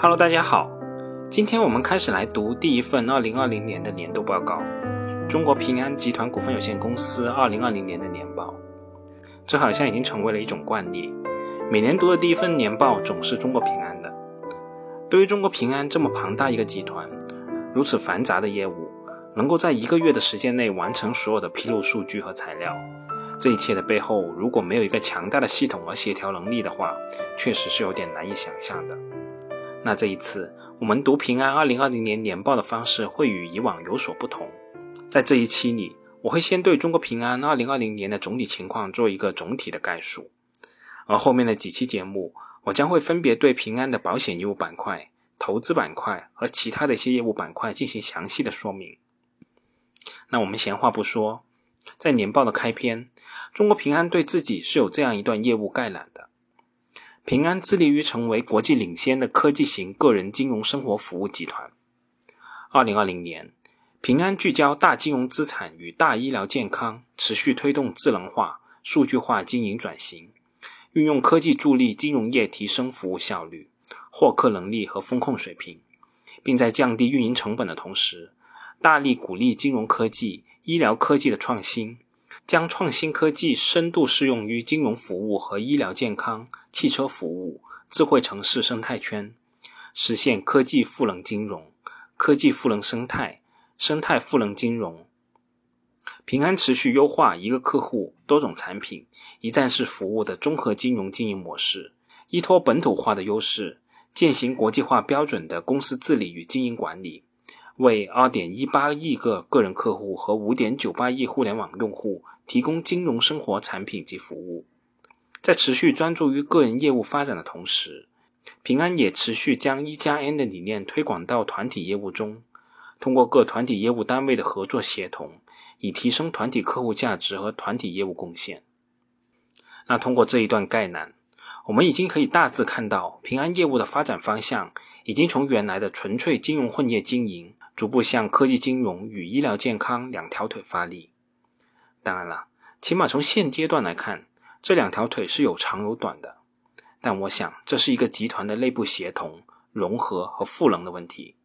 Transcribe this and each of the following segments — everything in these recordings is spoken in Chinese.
Hello，大家好，今天我们开始来读第一份2020年的年度报告——中国平安集团股份有限公司2020年的年报。这好像已经成为了一种惯例，每年读的第一份年报总是中国平安的。对于中国平安这么庞大一个集团，如此繁杂的业务，能够在一个月的时间内完成所有的披露数据和材料，这一切的背后，如果没有一个强大的系统和协调能力的话，确实是有点难以想象的。那这一次我们读平安2020年年报的方式会与以往有所不同。在这一期里，我会先对中国平安2020年的总体情况做一个总体的概述，而后面的几期节目，我将会分别对平安的保险业务板块、投资板块和其他的一些业务板块进行详细的说明。那我们闲话不说，在年报的开篇，中国平安对自己是有这样一段业务概览的。平安致力于成为国际领先的科技型个人金融生活服务集团。二零二零年，平安聚焦大金融资产与大医疗健康，持续推动智能化、数据化经营转型，运用科技助力金融业提升服务效率、获客能力和风控水平，并在降低运营成本的同时，大力鼓励金融科技、医疗科技的创新。将创新科技深度适用于金融服务和医疗健康、汽车服务、智慧城市生态圈，实现科技赋能金融、科技赋能生态、生态赋能金融。平安持续优化一个客户、多种产品、一站式服务的综合金融经营模式，依托本土化的优势，践行国际化标准的公司治理与经营管理。为2.18亿个个人客户和5.98亿互联网用户提供金融生活产品及服务，在持续专注于个人业务发展的同时，平安也持续将一加 N 的理念推广到团体业务中，通过各团体业务单位的合作协同，以提升团体客户价值和团体业务贡献。那通过这一段概览，我们已经可以大致看到平安业务的发展方向，已经从原来的纯粹金融混业经营。逐步向科技金融与医疗健康两条腿发力。当然了，起码从现阶段来看，这两条腿是有长有短的。但我想，这是一个集团的内部协同、融合和赋能的问题。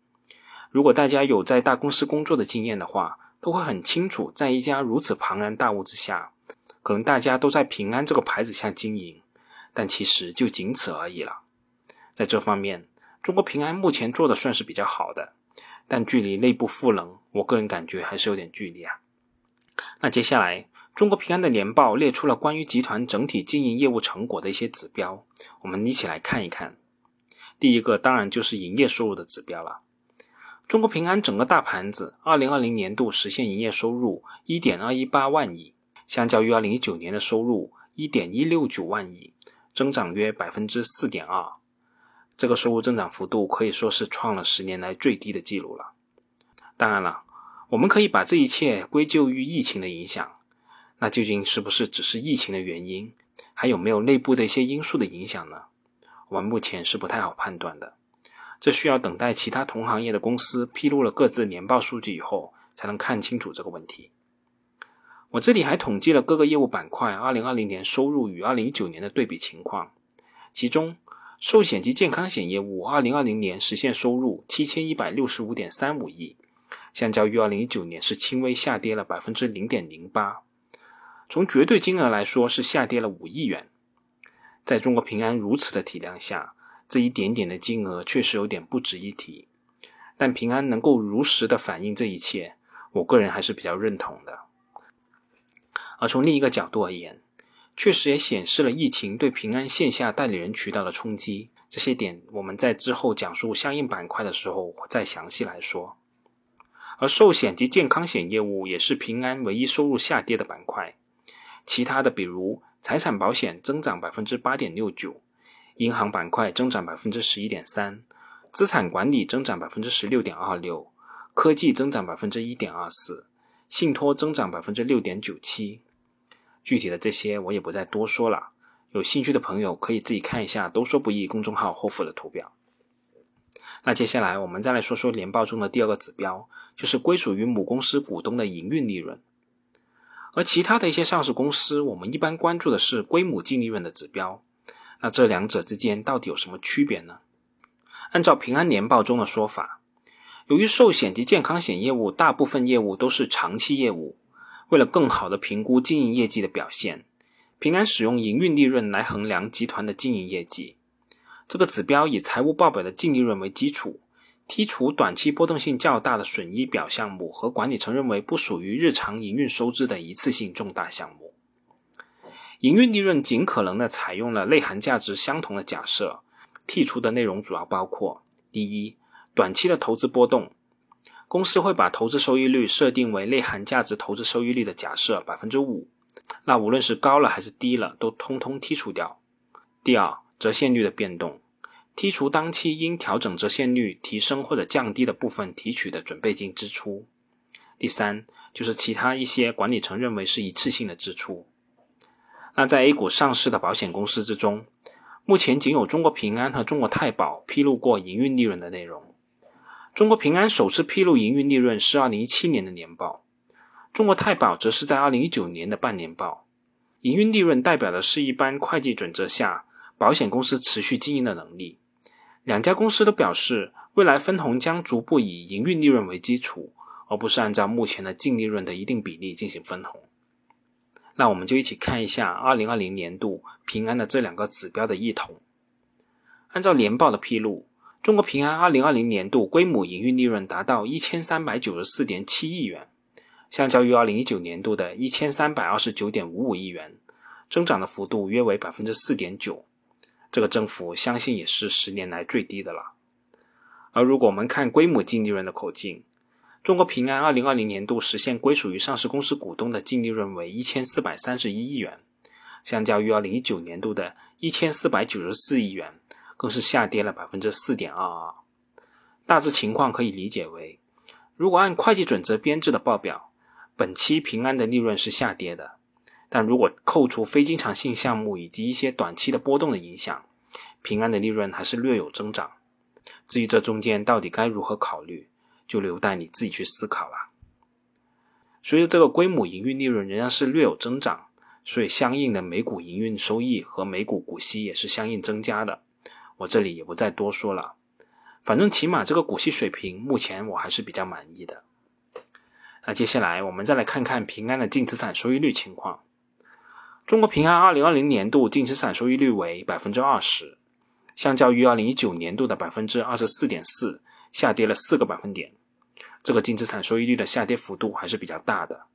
如果大家有在大公司工作的经验的话，都会很清楚，在一家如此庞然大物之下，可能大家都在平安这个牌子下经营，但其实就仅此而已了。在这方面，中国平安目前做的算是比较好的。但距离内部赋能，我个人感觉还是有点距离啊。那接下来，中国平安的年报列出了关于集团整体经营业务成果的一些指标，我们一起来看一看。第一个当然就是营业收入的指标了。中国平安整个大盘子，二零二零年度实现营业收入一点二一八万亿，相较于二零一九年的收入一点一六九万亿，增长约百分之四点二。这个收入增长幅度可以说是创了十年来最低的记录了。当然了，我们可以把这一切归咎于疫情的影响。那究竟是不是只是疫情的原因？还有没有内部的一些因素的影响呢？我们目前是不太好判断的。这需要等待其他同行业的公司披露了各自年报数据以后，才能看清楚这个问题。我这里还统计了各个业务板块2020年收入与2019年的对比情况，其中。寿险及健康险业务，二零二零年实现收入七千一百六十五点三五亿，相较于二零一九年是轻微下跌了百分之零点零八。从绝对金额来说，是下跌了五亿元。在中国平安如此的体量下，这一点点的金额确实有点不值一提。但平安能够如实的反映这一切，我个人还是比较认同的。而从另一个角度而言，确实也显示了疫情对平安线下代理人渠道的冲击，这些点我们在之后讲述相应板块的时候再详细来说。而寿险及健康险业务也是平安唯一收入下跌的板块，其他的比如财产保险增长百分之八点六九，银行板块增长百分之十一点三，资产管理增长百分之十六点二六，科技增长百分之一点二四，信托增长百分之六点九七。具体的这些我也不再多说了，有兴趣的朋友可以自己看一下“都说不易”公众号后附的图表。那接下来我们再来说说年报中的第二个指标，就是归属于母公司股东的营运利润。而其他的一些上市公司，我们一般关注的是归母净利润的指标。那这两者之间到底有什么区别呢？按照平安年报中的说法，由于寿险及健康险业务大部分业务都是长期业务，为了更好的评估经营业绩的表现，平安使用营运利润来衡量集团的经营业绩。这个指标以财务报表的净利润为基础，剔除短期波动性较大的损益表项目和管理层认为不属于日常营运收支的一次性重大项目。营运利润尽可能的采用了内涵价值相同的假设。剔除的内容主要包括：第一，短期的投资波动，公司会把投资收益率设定为内涵价值投资收益率的假设百分之五，那无论是高了还是低了，都通通剔除掉。第二，折现率的变动，剔除当期因调整折现率提升或者降低的部分提取的准备金支出。第三，就是其他一些管理层认为是一次性的支出。那在 A 股上市的保险公司之中。目前仅有中国平安和中国太保披露过营运利润的内容。中国平安首次披露营运利润是2017年的年报，中国太保则是在2019年的半年报。营运利润代表的是一般会计准则下保险公司持续经营的能力。两家公司都表示，未来分红将逐步以营运利润为基础，而不是按照目前的净利润的一定比例进行分红。那我们就一起看一下二零二零年度平安的这两个指标的异同。按照年报的披露，中国平安二零二零年度规模营运利润达到一千三百九十四点七亿元，相较于二零一九年度的一千三百二十九点五五亿元，增长的幅度约为百分之四点九。这个增幅相信也是十年来最低的了。而如果我们看规模净利润的口径，中国平安二零二零年度实现归属于上市公司股东的净利润为一千四百三十一亿元，相较于二零一九年度的一千四百九十四亿元，更是下跌了百分之四点二二。大致情况可以理解为，如果按会计准则编制的报表，本期平安的利润是下跌的，但如果扣除非经常性项目以及一些短期的波动的影响，平安的利润还是略有增长。至于这中间到底该如何考虑？就留待你自己去思考了。随着这个规模营运利润仍然是略有增长，所以相应的每股营运收益和每股股息也是相应增加的。我这里也不再多说了，反正起码这个股息水平目前我还是比较满意的。那接下来我们再来看看平安的净资产收益率情况。中国平安二零二零年度净资产收益率为百分之二十，相较于二零一九年度的百分之二十四点四。下跌了四个百分点，这个净资产收益率的下跌幅度还是比较大的。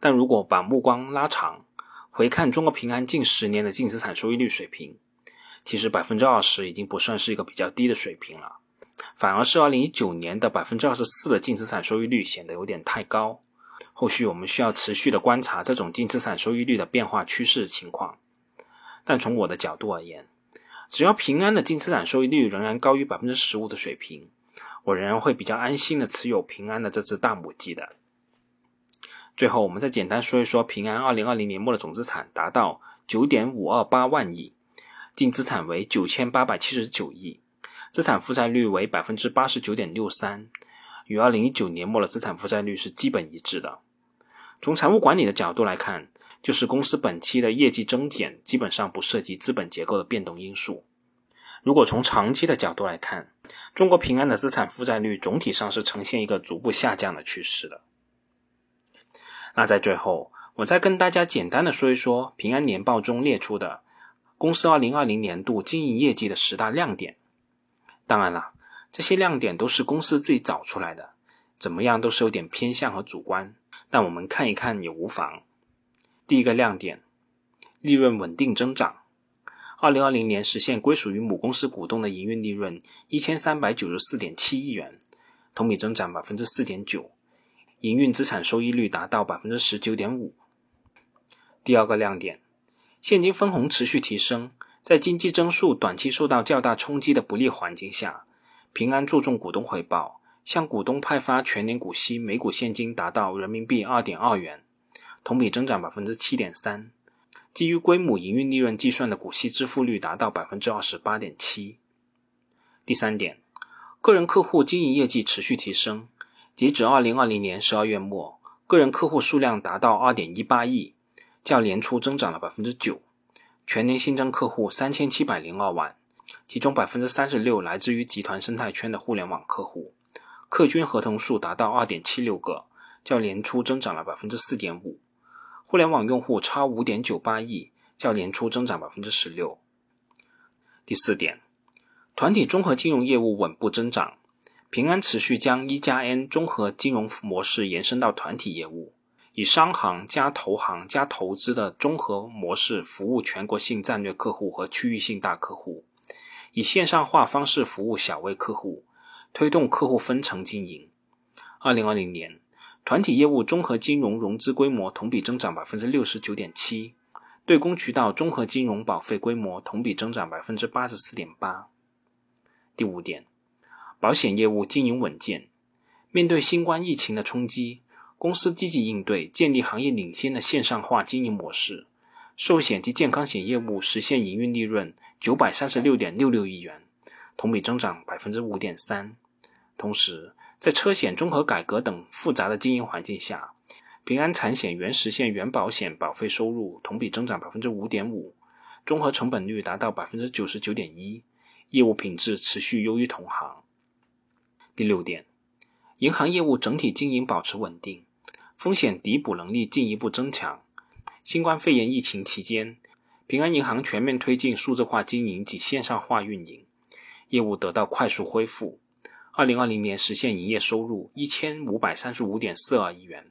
但如果把目光拉长，回看中国平安近十年的净资产收益率水平，其实百分之二十已经不算是一个比较低的水平了，反而是二零一九年的百分之二十四的净资产收益率显得有点太高。后续我们需要持续的观察这种净资产收益率的变化趋势情况。但从我的角度而言，只要平安的净资产收益率仍然高于百分之十五的水平，我仍然会比较安心的持有平安的这只大母鸡的。最后，我们再简单说一说平安二零二零年末的总资产达到九点五二八万亿，净资产为九千八百七十九亿，资产负债率为百分之八十九点六三，与二零一九年末的资产负债率是基本一致的。从财务管理的角度来看，就是公司本期的业绩增减基本上不涉及资本结构的变动因素。如果从长期的角度来看，中国平安的资产负债率总体上是呈现一个逐步下降的趋势的。那在最后，我再跟大家简单的说一说平安年报中列出的公司二零二零年度经营业绩的十大亮点。当然了，这些亮点都是公司自己找出来的，怎么样都是有点偏向和主观，但我们看一看也无妨。第一个亮点，利润稳定增长。二零二零年实现归属于母公司股东的营运利润一千三百九十四点七亿元，同比增长百分之四点九，营运资产收益率达到百分之十九点五。第二个亮点，现金分红持续提升，在经济增速短期受到较大冲击的不利环境下，平安注重股东回报，向股东派发全年股息每股现金达到人民币二点二元，同比增长百分之七点三。基于规模营运利润计算的股息支付率达到百分之二十八点七。第三点，个人客户经营业绩持续提升，截止二零二零年十二月末，个人客户数量达到二点一八亿，较年初增长了百分之九，全年新增客户三千七百零二万，其中百分之三十六来自于集团生态圈的互联网客户，客均合同数达到二点七六个，较年初增长了百分之四点五。互联网用户超五点九八亿，较年初增长百分之十六。第四点，团体综合金融业务稳步增长，平安持续将一加 N 综合金融模式延伸到团体业务。以商行加投行加投资的综合模式服务全国性战略客户和区域性大客户，以线上化方式服务小微客户，推动客户分层经营。二零二零年，团体业务综合金融融资规模同比增长百分之六十九点七，对公渠道综合金融保费规模同比增长百分之八十四点八。第五点，保险业务经营稳健，面对新冠疫情的冲击。公司积极应对，建立行业领先的线上化经营模式。寿险及健康险业务实现营运利润九百三十六点六六亿元，同比增长百分之五点三。同时，在车险综合改革等复杂的经营环境下，平安产险原实现原保险保费收入同比增长百分之五点五，综合成本率达到百分之九十九点一，业务品质持续优于同行。第六点，银行业务整体经营保持稳定。风险抵补能力进一步增强。新冠肺炎疫情期间，平安银行全面推进数字化经营及线上化运营，业务得到快速恢复。二零二零年实现营业收入一千五百三十五点四二亿元，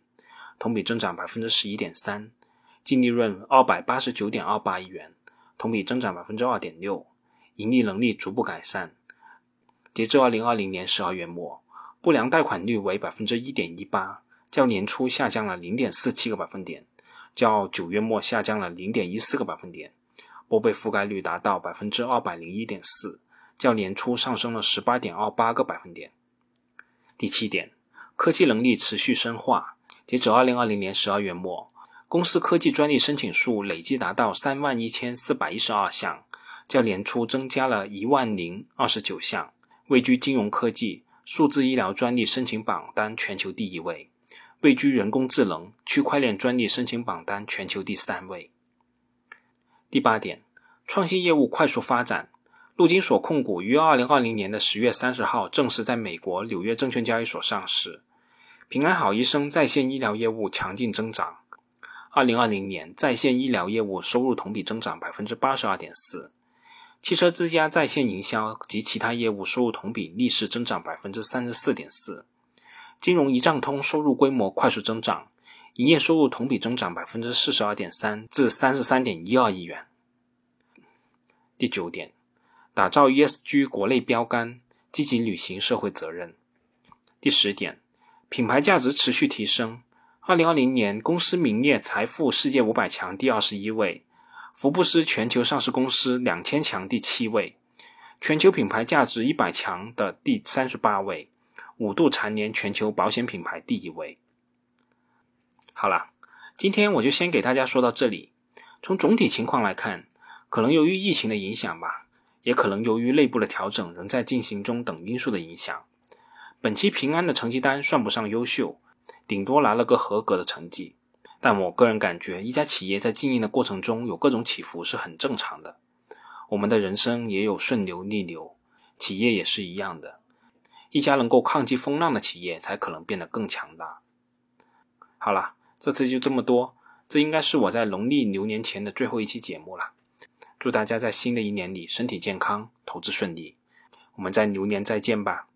同比增长百分之十一点三；净利润二百八十九点二八亿元，同比增长百分之二点六，盈利能力逐步改善。截至二零二零年十二月末，不良贷款率为百分之一点一八。较年初下降了零点四七个百分点，较九月末下降了零点一四个百分点，拨备覆盖率达到百分之二百零一点四，较年初上升了十八点二八个百分点。第七点，科技能力持续深化。截止二零二零年十二月末，公司科技专利申请数累计达到三万一千四百一十二项，较年初增加了一万零二十九项，位居金融科技、数字医疗专利申请榜单全球第一位。位居人工智能、区块链专利申请榜单全球第三位。第八点，创新业务快速发展。陆金所控股于二零二零年的十月三十号正式在美国纽约证券交易所上市。平安好医生在线医疗业务强劲增长。二零二零年在线医疗业务收入同比增长百分之八十二点四。汽车之家在线营销及其他业务收入同比逆势增长百分之三十四点四。金融一账通收入规模快速增长，营业收入同比增长百分之四十二点三，至三十三点一二亿元。第九点，打造 ESG 国内标杆，积极履行社会责任。第十点，品牌价值持续提升。二零二零年，公司名列财富世界五百强第二十一位，福布斯全球上市公司两千强第七位，全球品牌价值一百强的第三十八位。五度蝉联全球保险品牌第一位。好了，今天我就先给大家说到这里。从总体情况来看，可能由于疫情的影响吧，也可能由于内部的调整仍在进行中等因素的影响，本期平安的成绩单算不上优秀，顶多拿了个合格的成绩。但我个人感觉，一家企业在经营的过程中有各种起伏是很正常的。我们的人生也有顺流逆流，企业也是一样的。一家能够抗击风浪的企业，才可能变得更强大。好了，这次就这么多。这应该是我在农历牛年前的最后一期节目了。祝大家在新的一年里身体健康，投资顺利。我们在牛年再见吧。